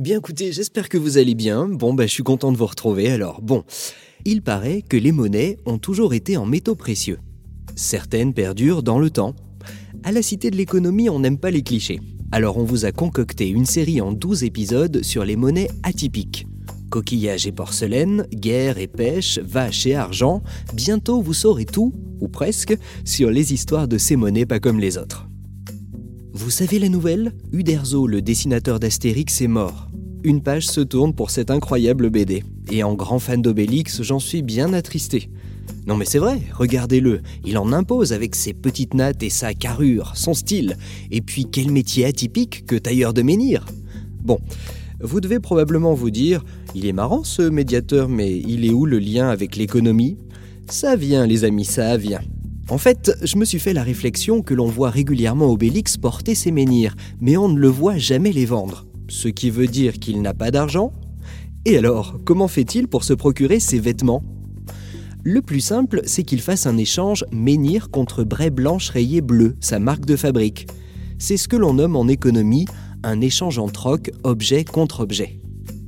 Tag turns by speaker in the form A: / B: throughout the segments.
A: Eh bien écoutez, j'espère que vous allez bien. Bon, bah je suis content de vous retrouver. Alors bon, il paraît que les monnaies ont toujours été en métaux précieux. Certaines perdurent dans le temps. À la Cité de l'économie, on n'aime pas les clichés. Alors on vous a concocté une série en 12 épisodes sur les monnaies atypiques. Coquillages et porcelaine, guerre et pêche, vaches et argent, bientôt vous saurez tout, ou presque, sur les histoires de ces monnaies pas comme les autres. Vous savez la nouvelle? Uderzo, le dessinateur d'Astérix, est mort. Une page se tourne pour cette incroyable BD. Et en grand fan d'Obélix, j'en suis bien attristé. Non mais c'est vrai, regardez-le, il en impose avec ses petites nattes et sa carrure, son style. Et puis quel métier atypique que tailleur de menhir Bon, vous devez probablement vous dire, il est marrant ce médiateur, mais il est où le lien avec l'économie? Ça vient les amis, ça vient. En fait, je me suis fait la réflexion que l'on voit régulièrement Obélix porter ses menhirs, mais on ne le voit jamais les vendre ce qui veut dire qu'il n'a pas d'argent? Et alors, comment fait-il pour se procurer ses vêtements? Le plus simple, c'est qu'il fasse un échange menhir contre bray blanche rayé bleu, sa marque de fabrique. C'est ce que l'on nomme en économie un échange en troc objet contre objet.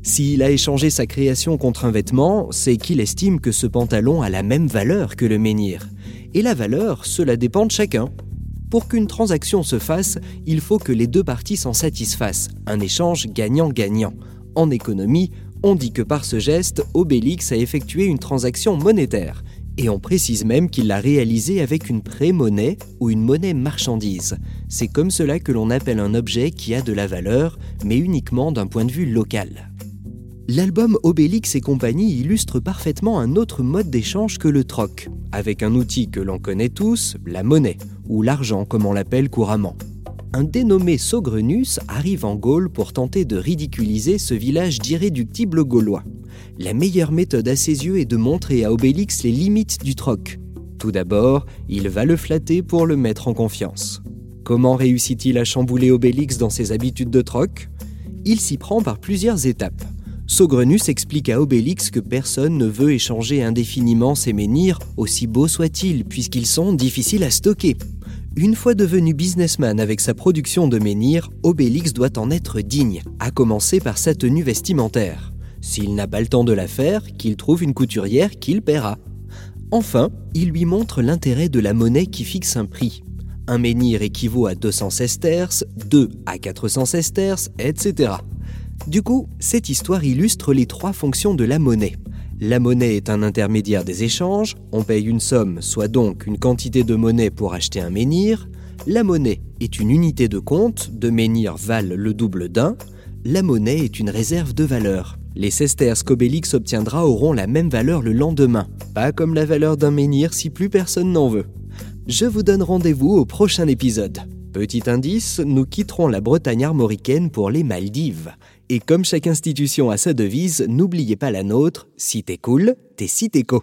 A: S'il a échangé sa création contre un vêtement, c'est qu'il estime que ce pantalon a la même valeur que le menhir. Et la valeur, cela dépend de chacun. Pour qu'une transaction se fasse, il faut que les deux parties s'en satisfassent, un échange gagnant-gagnant. En économie, on dit que par ce geste, Obélix a effectué une transaction monétaire. Et on précise même qu'il l'a réalisée avec une pré-monnaie ou une monnaie marchandise. C'est comme cela que l'on appelle un objet qui a de la valeur, mais uniquement d'un point de vue local. L'album Obélix et compagnie illustre parfaitement un autre mode d'échange que le troc, avec un outil que l'on connaît tous, la monnaie, ou l'argent comme on l'appelle couramment. Un dénommé Saugrenus arrive en Gaule pour tenter de ridiculiser ce village d'irréductibles gaulois. La meilleure méthode à ses yeux est de montrer à Obélix les limites du troc. Tout d'abord, il va le flatter pour le mettre en confiance. Comment réussit-il à chambouler Obélix dans ses habitudes de troc? Il s'y prend par plusieurs étapes. Saugrenus explique à Obélix que personne ne veut échanger indéfiniment ses menhirs, aussi beaux soient-ils, puisqu'ils sont difficiles à stocker. Une fois devenu businessman avec sa production de menhirs, Obélix doit en être digne, à commencer par sa tenue vestimentaire. S'il n'a pas le temps de la faire, qu'il trouve une couturière qu'il paiera. Enfin, il lui montre l'intérêt de la monnaie qui fixe un prix. Un menhir équivaut à 200 sesterces, 2 à 400 sesterces, etc. Du coup, cette histoire illustre les trois fonctions de la monnaie. La monnaie est un intermédiaire des échanges, on paye une somme, soit donc une quantité de monnaie pour acheter un menhir. La monnaie est une unité de compte, deux menhirs valent le double d'un. La monnaie est une réserve de valeur. Les sesterces qu'Obélix obtiendra auront la même valeur le lendemain, pas comme la valeur d'un menhir si plus personne n'en veut. Je vous donne rendez-vous au prochain épisode. Petit indice, nous quitterons la Bretagne armoricaine pour les Maldives. Et comme chaque institution a sa devise, n'oubliez pas la nôtre, si t'es cool, t'es si t'es co.